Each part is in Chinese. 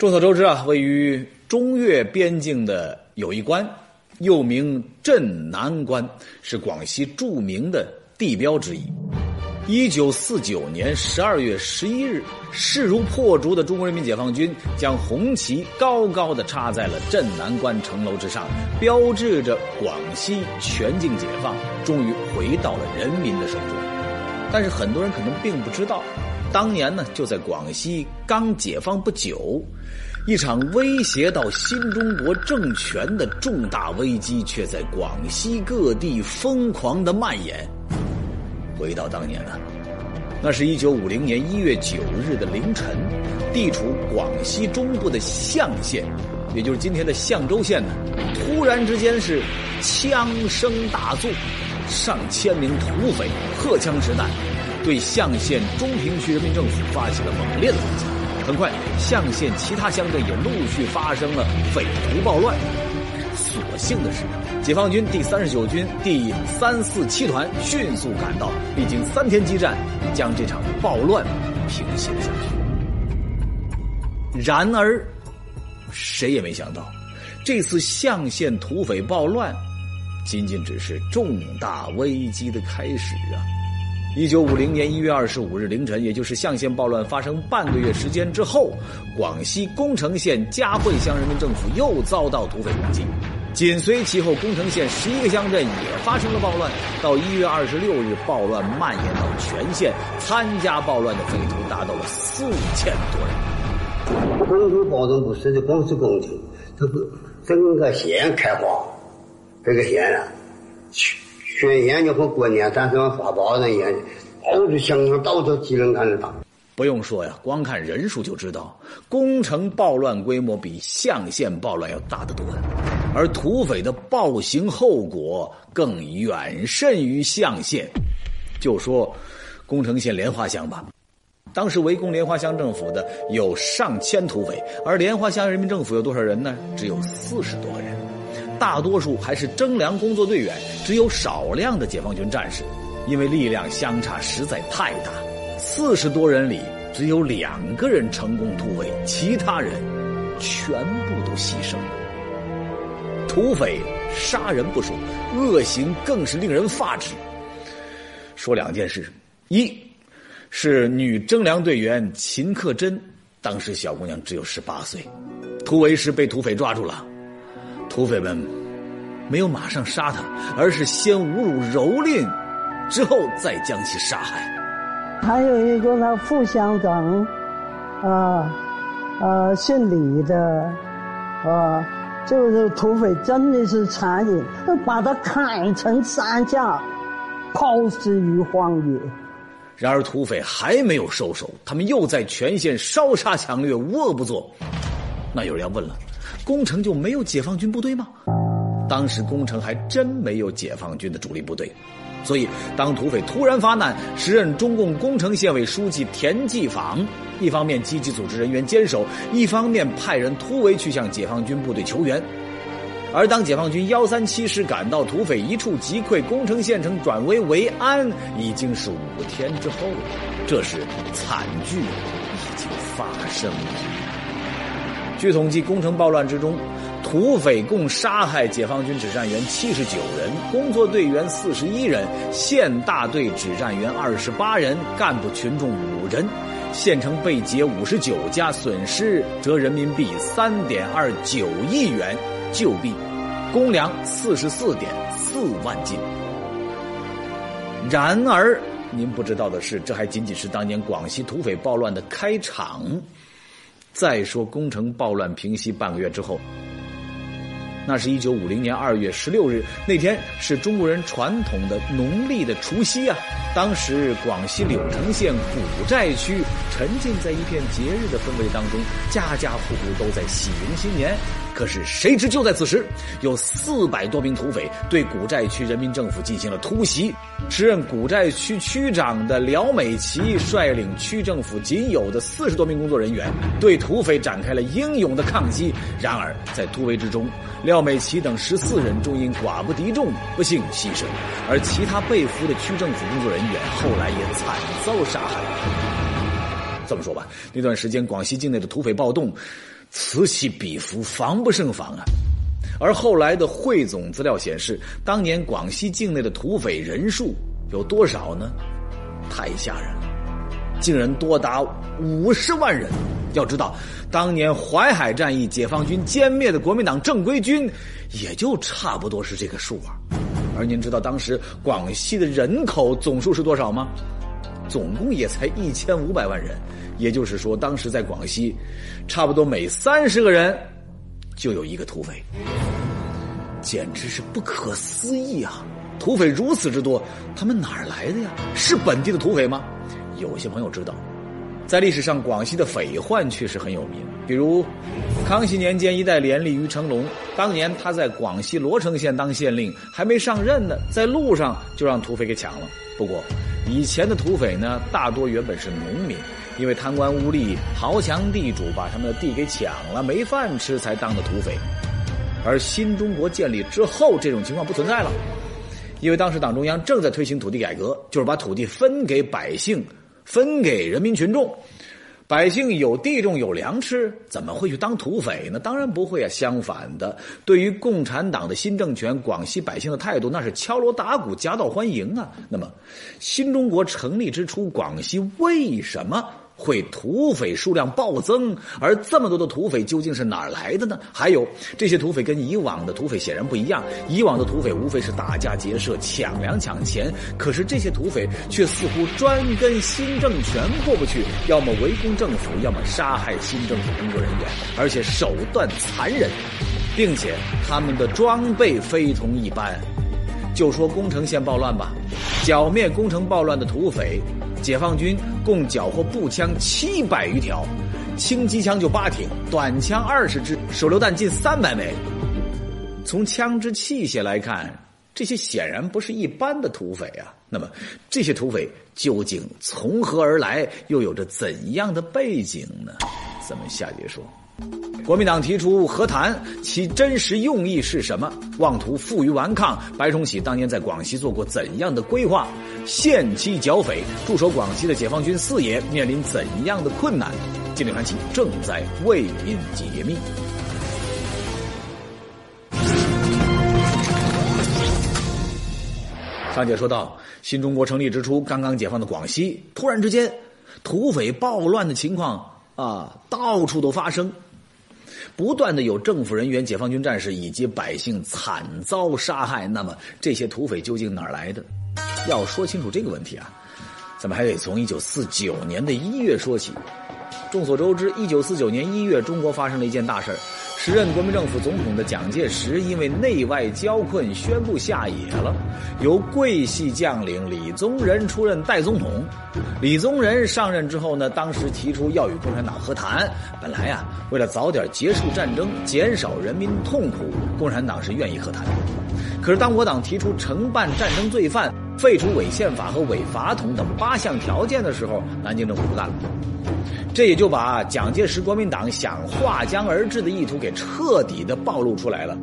众所周知啊，位于中越边境的友谊关，又名镇南关，是广西著名的地标之一。一九四九年十二月十一日，势如破竹的中国人民解放军将红旗高高的插在了镇南关城楼之上，标志着广西全境解放终于回到了人民的手中。但是很多人可能并不知道。当年呢，就在广西刚解放不久，一场威胁到新中国政权的重大危机，却在广西各地疯狂的蔓延。回到当年呢，那是一九五零年一月九日的凌晨，地处广西中部的象县，也就是今天的象州县呢，突然之间是枪声大作，上千名土匪荷枪实弹。对象县中平区人民政府发起了猛烈的攻击，很快，象县其他乡镇也陆续发生了匪徒暴乱。所幸的是，解放军第三十九军第三四七团迅速赶到，历经三天激战，将这场暴乱平息了下去。然而，谁也没想到，这次象县土匪暴乱，仅仅只是重大危机的开始啊！一九五零年一月二十五日凌晨，也就是象县暴乱发生半个月时间之后，广西恭城县嘉惠乡人民政府又遭到土匪攻击。紧随其后，恭城县十一个乡镇也发生了暴乱。到一月二十六日，暴乱蔓延到全县，参加暴乱的匪徒达到了四千多人。工城暴动不是的光是工程，这是整个县开花，这个县啊，去。宣烟就和过年咱这发包那烟，到处乡上到处都能看得到。不用说呀，光看人数就知道，工程暴乱规模比象县暴乱要大得多，而土匪的暴行后果更远甚于象县。就说工程县莲花乡吧，当时围攻莲花乡政府的有上千土匪，而莲花乡人民政府有多少人呢？只有四十多个人。大多数还是征粮工作队员，只有少量的解放军战士，因为力量相差实在太大，四十多人里只有两个人成功突围，其他人全部都牺牲了。土匪杀人不说，恶行更是令人发指。说两件事：一是女征粮队员秦克珍，当时小姑娘只有十八岁，突围时被土匪抓住了。土匪们没有马上杀他，而是先侮辱蹂躏，之后再将其杀害。还有一个那副乡长，啊，呃，姓李的，啊，就是土匪真的是残忍，把他砍成三架，抛尸于荒野。然而土匪还没有收手，他们又在全县烧杀抢掠，无恶不作。那有人要问了。工程就没有解放军部队吗？当时工程还真没有解放军的主力部队，所以当土匪突然发难，时任中共工程县委书记田继坊一方面积极组织人员坚守，一方面派人突围去向解放军部队求援。而当解放军幺三七师赶到，土匪一触即溃，工程县城转危为安，已经是五天之后了。这时惨剧已经发生了。据统计，工程暴乱之中，土匪共杀害解放军指战员七十九人，工作队员四十一人，县大队指战员二十八人，干部群众五人，县城被劫五十九家，损失折人民币三点二九亿元旧币，公粮四十四点四万斤。然而，您不知道的是，这还仅仅是当年广西土匪暴乱的开场。再说，工程暴乱平息半个月之后，那是一九五零年二月十六日，那天是中国人传统的农历的除夕啊。当时广西柳城县古寨区沉浸在一片节日的氛围当中，家家户户都在喜迎新年。可是谁知就在此时，有四百多名土匪对古寨区人民政府进行了突袭。时任古寨区区长的廖美琪率领区政府仅有的四十多名工作人员，对土匪展开了英勇的抗击。然而在突围之中，廖美琪等十四人终因寡不敌众不幸牺牲，而其他被俘的区政府工作人员后来也惨遭杀害。这么说吧，那段时间广西境内的土匪暴动。此起彼伏，防不胜防啊。而后来的汇总资料显示，当年广西境内的土匪人数有多少呢？太吓人了，竟然多达五十万人。要知道，当年淮海战役，解放军歼灭的国民党正规军，也就差不多是这个数啊。而您知道当时广西的人口总数是多少吗？总共也才一千五百万人。也就是说，当时在广西，差不多每三十个人就有一个土匪，简直是不可思议啊！土匪如此之多，他们哪儿来的呀？是本地的土匪吗？有些朋友知道。在历史上，广西的匪患确实很有名。比如，康熙年间，一代廉吏于成龙，当年他在广西罗城县当县令，还没上任呢，在路上就让土匪给抢了。不过，以前的土匪呢，大多原本是农民，因为贪官污吏、豪强地主把他们的地给抢了，没饭吃，才当的土匪。而新中国建立之后，这种情况不存在了，因为当时党中央正在推行土地改革，就是把土地分给百姓。分给人民群众，百姓有地种有粮吃，怎么会去当土匪呢？当然不会啊！相反的，对于共产党的新政权，广西百姓的态度那是敲锣打鼓、夹道欢迎啊！那么，新中国成立之初，广西为什么？会土匪数量暴增，而这么多的土匪究竟是哪儿来的呢？还有这些土匪跟以往的土匪显然不一样，以往的土匪无非是打家劫舍、抢粮抢钱，可是这些土匪却似乎专跟新政权过不去，要么围攻政府，要么杀害新政府工作人员，而且手段残忍，并且他们的装备非同一般。就说宫城县暴乱吧，剿灭宫城暴乱的土匪。解放军共缴获步枪七百余条，轻机枪就八挺，短枪二十支，手榴弹近三百枚。从枪支器械来看，这些显然不是一般的土匪啊。那么，这些土匪究竟从何而来，又有着怎样的背景呢？咱们下节说。国民党提出和谈，其真实用意是什么？妄图负隅顽抗。白崇禧当年在广西做过怎样的规划？限期剿匪，驻守广西的解放军四野面临怎样的困难？金陵传奇正在为您解密。上节说到，新中国成立之初，刚刚解放的广西，突然之间，土匪暴乱的情况啊，到处都发生。不断的有政府人员、解放军战士以及百姓惨遭杀害，那么这些土匪究竟哪儿来的？要说清楚这个问题啊，咱们还得从一九四九年的一月说起。众所周知，一九四九年一月，中国发生了一件大事时任国民政府总统的蒋介石因为内外交困，宣布下野了，由桂系将领李宗仁出任代总统。李宗仁上任之后呢，当时提出要与共产党和谈。本来呀，为了早点结束战争，减少人民痛苦，共产党是愿意和谈。可是当我党提出惩办战争罪犯、废除伪宪法和伪法统等八项条件的时候，南京政府不干了。这也就把蒋介石国民党想划江而治的意图给彻底的暴露出来了。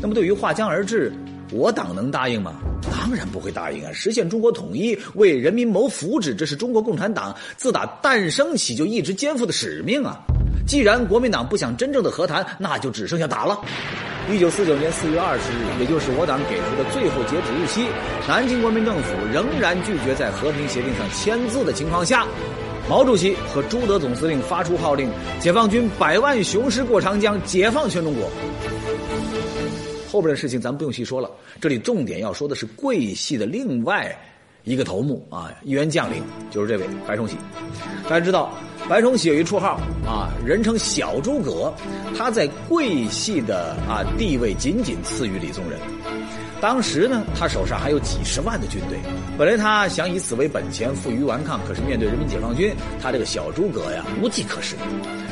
那么，对于划江而治，我党能答应吗？当然不会答应啊！实现中国统一，为人民谋福祉，这是中国共产党自打诞生起就一直肩负的使命啊！既然国民党不想真正的和谈，那就只剩下打了。一九四九年四月二十日，也就是我党给出的最后截止日期，南京国民政府仍然拒绝在和平协定上签字的情况下。毛主席和朱德总司令发出号令，解放军百万雄师过长江，解放全中国。后边的事情咱们不用细说了，这里重点要说的是桂系的另外一个头目啊，一员将领，就是这位白崇禧。大家知道，白崇禧有一绰号啊，人称小诸葛，他在桂系的啊地位仅仅次于李宗仁。当时呢，他手上还有几十万的军队。本来他想以此为本钱，负隅顽抗，可是面对人民解放军，他这个小诸葛呀，无计可施，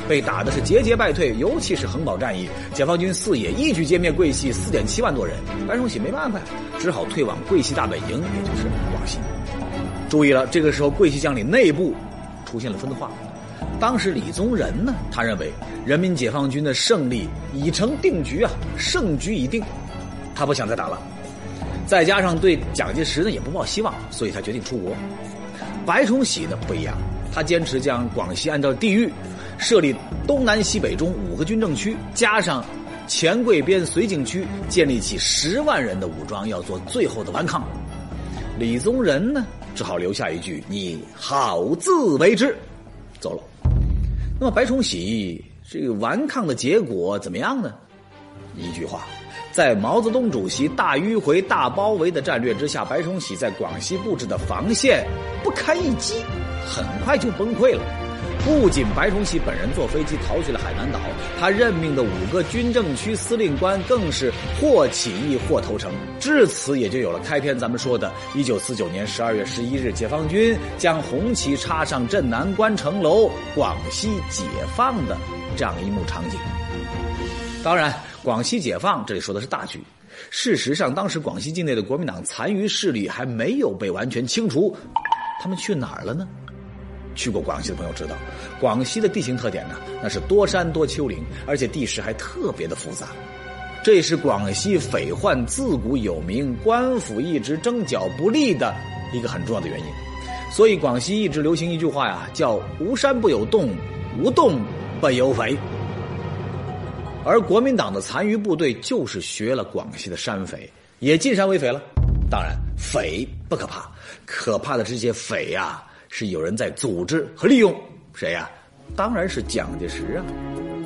被打的是节节败退。尤其是恒宝战役，解放军四野一举歼灭桂系四点七万多人，白崇禧没办法，只好退往桂系大本营，也就是广西。注意了，这个时候桂系将领内部出现了分化。当时李宗仁呢，他认为人民解放军的胜利已成定局啊，胜局已定，他不想再打了。再加上对蒋介石呢也不抱希望，所以他决定出国。白崇禧呢不一样，他坚持将广西按照地域，设立东南西北中五个军政区，加上黔桂边绥靖区，建立起十万人的武装，要做最后的顽抗。李宗仁呢，只好留下一句：“你好自为之。”走了。那么白崇禧这个顽抗的结果怎么样呢？一句话。在毛泽东主席大迂回、大包围的战略之下，白崇禧在广西布置的防线不堪一击，很快就崩溃了。不仅白崇禧本人坐飞机逃去了海南岛，他任命的五个军政区司令官更是或起义或投诚。至此，也就有了开篇咱们说的1949年12月11日，解放军将红旗插上镇南关城楼，广西解放的这样一幕场景。当然。广西解放，这里说的是大局。事实上，当时广西境内的国民党残余势力还没有被完全清除，他们去哪儿了呢？去过广西的朋友知道，广西的地形特点呢，那是多山多丘陵，而且地势还特别的复杂。这也是广西匪患自古有名、官府一直征剿不利的一个很重要的原因。所以，广西一直流行一句话呀，叫“无山不有洞，无洞不有匪”。而国民党的残余部队就是学了广西的山匪，也进山为匪了。当然，匪不可怕，可怕的这些匪呀，是有人在组织和利用。谁呀？当然是蒋介石啊！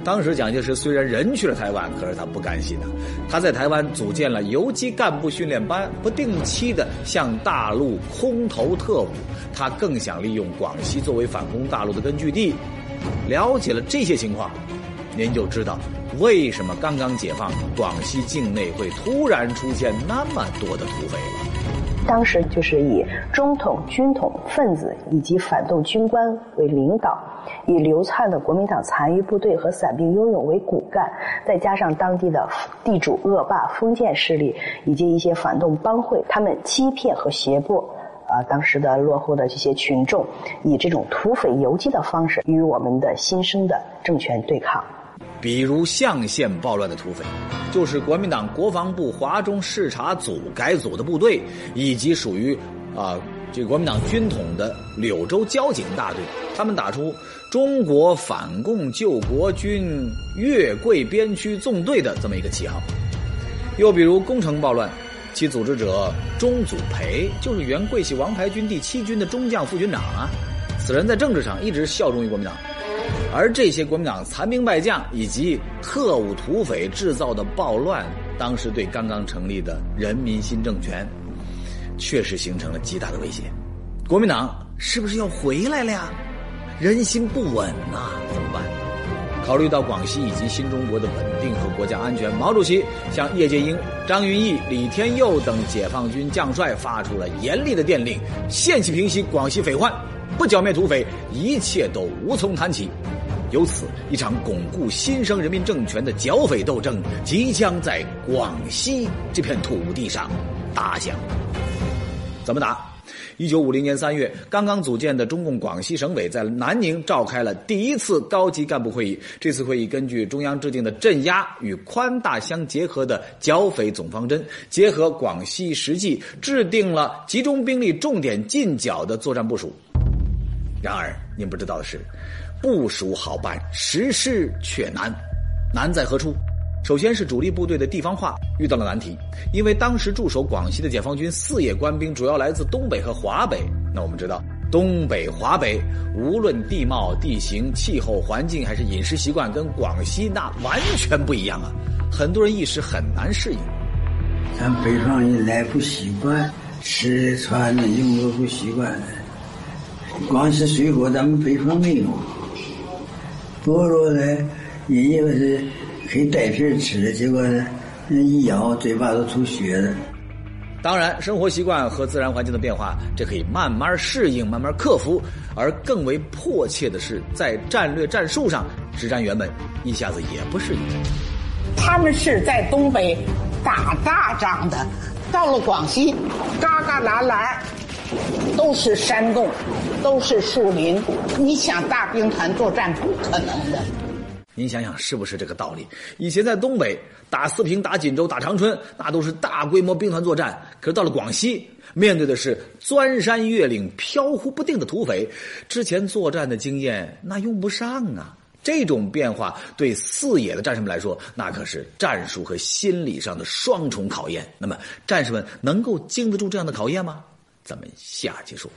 当时蒋介石虽然人去了台湾，可是他不甘心呐。他在台湾组建了游击干部训练班，不定期的向大陆空投特务。他更想利用广西作为反攻大陆的根据地。了解了这些情况，您就知道。为什么刚刚解放，广西境内会突然出现那么多的土匪了？当时就是以中统、军统分子以及反动军官为领导，以流窜的国民党残余部队和散兵游勇为骨干，再加上当地的地主恶霸、封建势力以及一些反动帮会，他们欺骗和胁迫啊当时的落后的这些群众，以这种土匪游击的方式与我们的新生的政权对抗。比如象县暴乱的土匪，就是国民党国防部华中视察组改组的部队，以及属于啊这国民党军统的柳州交警大队，他们打出“中国反共救国军粤桂边区纵队”的这么一个旗号。又比如攻城暴乱，其组织者钟祖培就是原桂系王牌军第七军的中将副军长啊，此人在政治上一直效忠于国民党。而这些国民党残兵败将以及特务土匪制造的暴乱，当时对刚刚成立的人民新政权，确实形成了极大的威胁。国民党是不是要回来了呀？人心不稳呐，怎么办？考虑到广西以及新中国的稳定和国家安全，毛主席向叶剑英、张云逸、李天佑等解放军将帅发出了严厉的电令：限期平息广西匪患，不剿灭土匪，一切都无从谈起。由此，一场巩固新生人民政权的剿匪斗争即将在广西这片土地上打响。怎么打？一九五零年三月，刚刚组建的中共广西省委在南宁召开了第一次高级干部会议。这次会议根据中央制定的镇压与宽大相结合的剿匪总方针，结合广西实际，制定了集中兵力重点进剿的作战部署。然而，您不知道的是。部署好办，实施却难，难在何处？首先是主力部队的地方化遇到了难题，因为当时驻守广西的解放军四野官兵主要来自东北和华北。那我们知道，东北、华北无论地貌、地形、气候环境还是饮食习惯，跟广西那完全不一样啊！很多人一时很难适应。咱北方人来不习惯，吃穿的用都不习惯。广西水果咱们北方没有。菠萝呢，人以为是可以带皮吃的，结果呢，那一咬嘴巴都出血了。当然，生活习惯和自然环境的变化，这可以慢慢适应、慢慢克服。而更为迫切的是，在战略战术上，实战员们一下子也不适应。他们是在东北打大仗的，到了广西，旮旮旯旯。都是山洞，都是树林，你想大兵团作战不可能的。您想想是不是这个道理？以前在东北打四平、打锦州、打长春，那都是大规模兵团作战。可是到了广西，面对的是钻山越岭、飘忽不定的土匪，之前作战的经验那用不上啊。这种变化对四野的战士们来说，那可是战术和心理上的双重考验。那么，战士们能够经得住这样的考验吗？咱们下期说。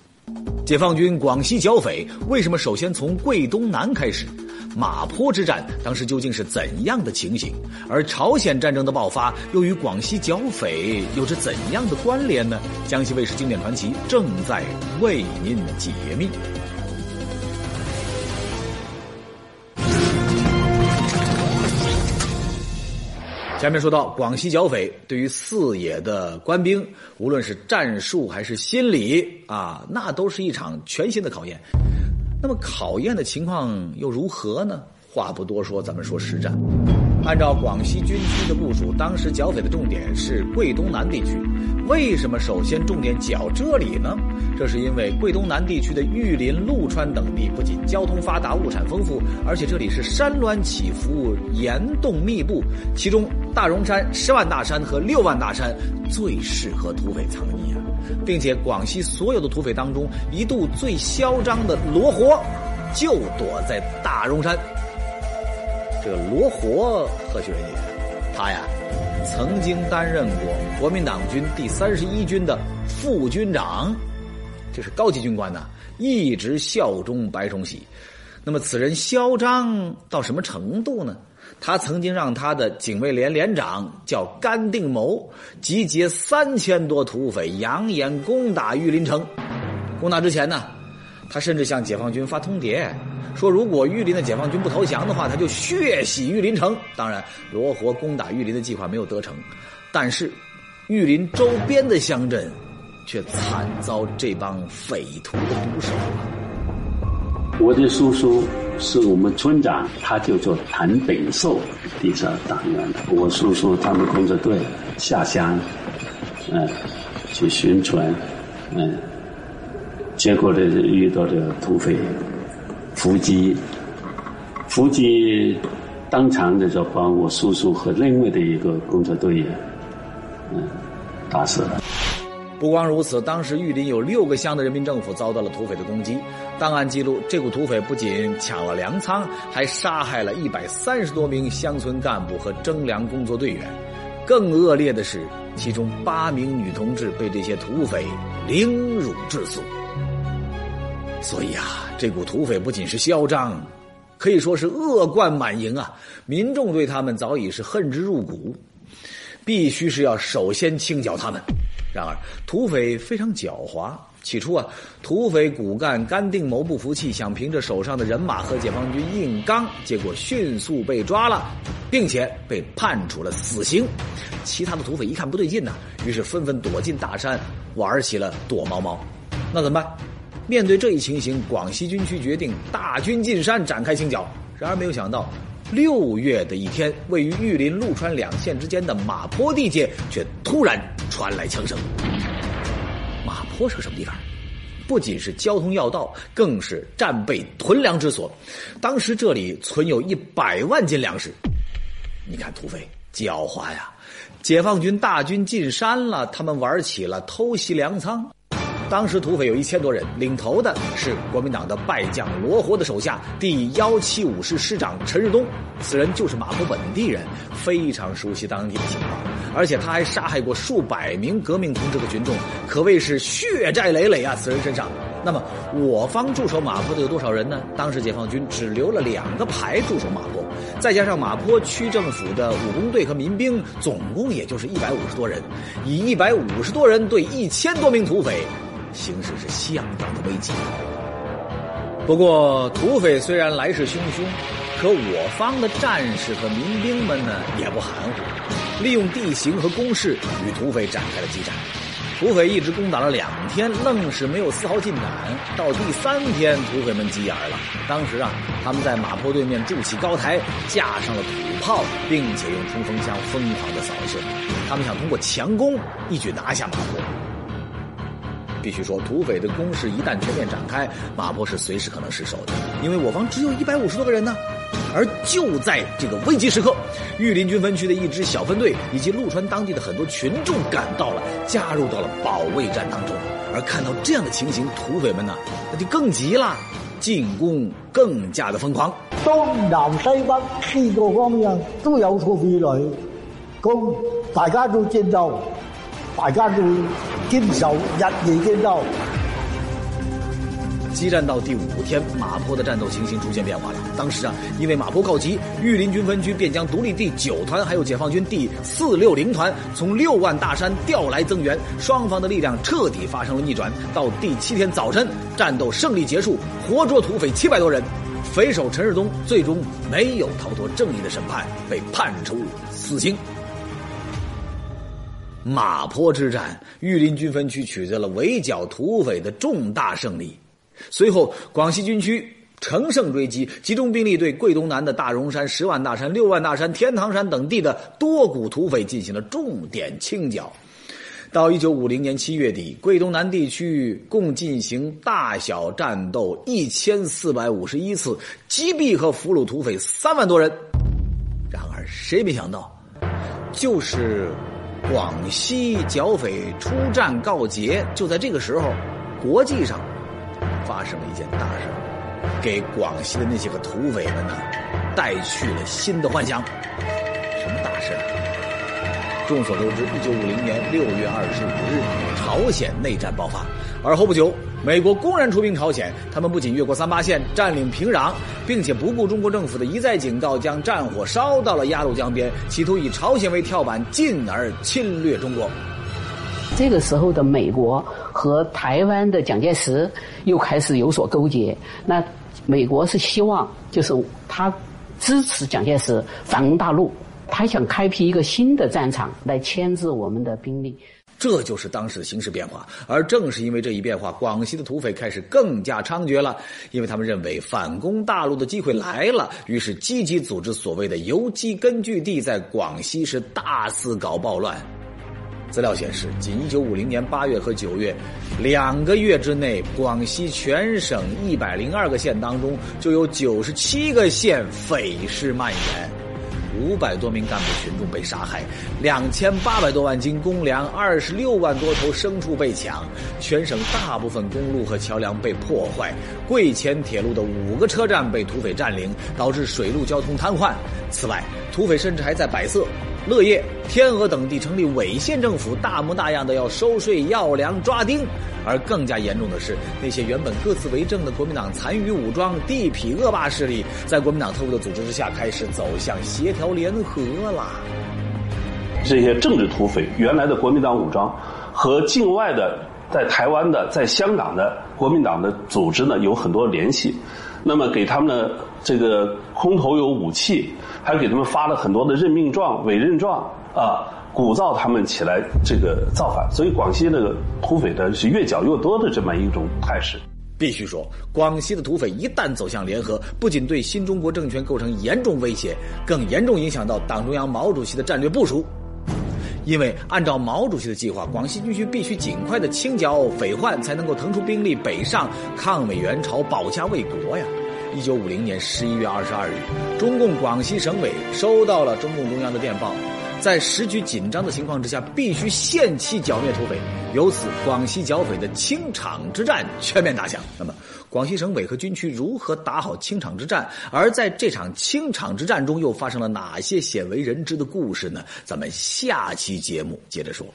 解放军广西剿匪为什么首先从桂东南开始？马坡之战当时究竟是怎样的情形？而朝鲜战争的爆发又与广西剿匪有着怎样的关联呢？江西卫视经典传奇正在为您解密。前面说到广西剿匪，对于四野的官兵，无论是战术还是心理啊，那都是一场全新的考验。那么考验的情况又如何呢？话不多说，咱们说实战。按照广西军区的部署，当时剿匪的重点是桂东南地区。为什么首先重点剿这里呢？这是因为桂东南地区的玉林、陆川等地不仅交通发达、物产丰富，而且这里是山峦起伏、岩洞密布，其中大荣山、十万大山和六万大山最适合土匪藏匿啊！并且广西所有的土匪当中，一度最嚣张的罗活，就躲在大荣山。这个罗活何许人也？他呀，曾经担任过国民党军第三十一军的副军长，这是高级军官呐，一直效忠白崇禧。那么此人嚣张到什么程度呢？他曾经让他的警卫连连长叫甘定谋集结三千多土匪，扬言攻打玉林城。攻打之前呢，他甚至向解放军发通牒。说如果玉林的解放军不投降的话，他就血洗玉林城。当然，罗活攻打玉林的计划没有得逞，但是玉林周边的乡镇却惨遭这帮匪徒的毒手。我的叔叔是我们村长，他就做谭炳寿地下党员。我叔叔他们工作队下乡，嗯，去宣传，嗯，结果呢遇到这土匪。伏击，伏击，当场的时候把我叔叔和另外的一个工作队员，嗯，打死了。不光如此，当时玉林有六个乡的人民政府遭到了土匪的攻击。档案记录，这股土匪不仅抢了粮仓，还杀害了一百三十多名乡村干部和征粮工作队员。更恶劣的是，其中八名女同志被这些土匪凌辱致死。所以啊，这股土匪不仅是嚣张，可以说是恶贯满盈啊！民众对他们早已是恨之入骨，必须是要首先清剿他们。然而，土匪非常狡猾。起初啊，土匪骨干甘定谋不服气，想凭着手上的人马和解放军硬刚，结果迅速被抓了，并且被判处了死刑。其他的土匪一看不对劲呐，于是纷纷躲进大山，玩起了躲猫猫。那怎么办？面对这一情形，广西军区决定大军进山展开清剿。然而没有想到，六月的一天，位于玉林、陆川两县之间的马坡地界却突然传来枪声。马坡是个什么地方？不仅是交通要道，更是战备囤粮之所。当时这里存有一百万斤粮食。你看土匪狡猾呀！解放军大军进山了，他们玩起了偷袭粮仓。当时土匪有一千多人，领头的是国民党的败将罗活的手下第幺七五师师长陈日东，此人就是马坡本地人，非常熟悉当地的情况，而且他还杀害过数百名革命同志和群众，可谓是血债累累啊！此人身上，那么我方驻守马坡的有多少人呢？当时解放军只留了两个排驻守马坡，再加上马坡区政府的武工队和民兵，总共也就是一百五十多人，以一百五十多人对一千多名土匪。形势是相当的危急。不过，土匪虽然来势汹汹，可我方的战士和民兵们呢也不含糊，利用地形和攻势与土匪展开了激战。土匪一直攻打了两天，愣是没有丝毫进展。到第三天，土匪们急眼了。当时啊，他们在马坡对面筑起高台，架上了土炮，并且用冲锋枪疯狂的扫射。他们想通过强攻一举拿下马坡。必须说，土匪的攻势一旦全面展开，马坡是随时可能失守的，因为我方只有一百五十多个人呢。而就在这个危急时刻，玉林军分区的一支小分队以及陆川当地的很多群众赶到了，加入到了保卫战当中。而看到这样的情形，土匪们呢，那就更急了，进攻更加的疯狂。东南西北四个方面都有土匪来，咁大家都见到，大家都坚守，日夜坚守。激战到第五天，马坡的战斗情形出现变化了。当时啊，因为马坡告急，玉林军分区便将独立第九团还有解放军第四六零团从六万大山调来增援，双方的力量彻底发生了逆转。到第七天早晨，战斗胜利结束，活捉土匪七百多人。匪首陈日东最终没有逃脱正义的审判，被判处死刑。马坡之战，玉林军分区取得了围剿土匪的重大胜利。随后，广西军区乘胜追击，集中兵力对桂东南的大荣山、十万大山、六万大山、天堂山等地的多股土匪进行了重点清剿。到一九五零年七月底，桂东南地区共进行大小战斗一千四百五十一次，击毙和俘虏土匪三万多人。然而，谁没想到，就是广西剿匪出战告捷，就在这个时候，国际上。发生了一件大事，给广西的那些个土匪们呢，带去了新的幻想。什么大事？众所周知，一九五零年六月二十五日，朝鲜内战爆发。而后不久，美国公然出兵朝鲜，他们不仅越过三八线，占领平壤，并且不顾中国政府的一再警告，将战火烧到了鸭绿江边，企图以朝鲜为跳板，进而侵略中国。这个时候的美国和台湾的蒋介石又开始有所勾结。那美国是希望，就是他支持蒋介石反攻大陆，他想开辟一个新的战场来牵制我们的兵力。这就是当时的形势变化。而正是因为这一变化，广西的土匪开始更加猖獗了，因为他们认为反攻大陆的机会来了，于是积极组织所谓的游击根据地，在广西是大肆搞暴乱。资料显示，仅1950年8月和9月两个月之内，广西全省102个县当中，就有97个县匪事蔓延，五百多名干部群众被杀害，两千八百多万斤公粮，二十六万多头牲畜被抢，全省大部分公路和桥梁被破坏，贵黔铁路的五个车站被土匪占领，导致水陆交通瘫痪。此外，土匪甚至还在百色。乐业、天鹅等地成立伪县政府，大模大样的要收税、要粮、抓丁。而更加严重的是，那些原本各自为政的国民党残余武装、地痞恶霸势力，在国民党特务的组织之下，开始走向协调联合了。这些政治土匪，原来的国民党武装和境外的在台湾的、在香港的国民党的组织呢，有很多联系。那么给他们的这个空投有武器。还给他们发了很多的任命状、委任状啊，鼓噪他们起来这个造反。所以广西那个土匪的是越剿越多的这么一种态势。必须说，广西的土匪一旦走向联合，不仅对新中国政权构成严重威胁，更严重影响到党中央毛主席的战略部署。因为按照毛主席的计划，广西军区必须尽快的清剿匪患，才能够腾出兵力北上抗美援朝、保家卫国呀。一九五零年十一月二十二日，中共广西省委收到了中共中央的电报，在时局紧张的情况之下，必须限期剿灭土匪。由此，广西剿匪的清场之战全面打响。那么，广西省委和军区如何打好清场之战？而在这场清场之战中，又发生了哪些鲜为人知的故事呢？咱们下期节目接着说。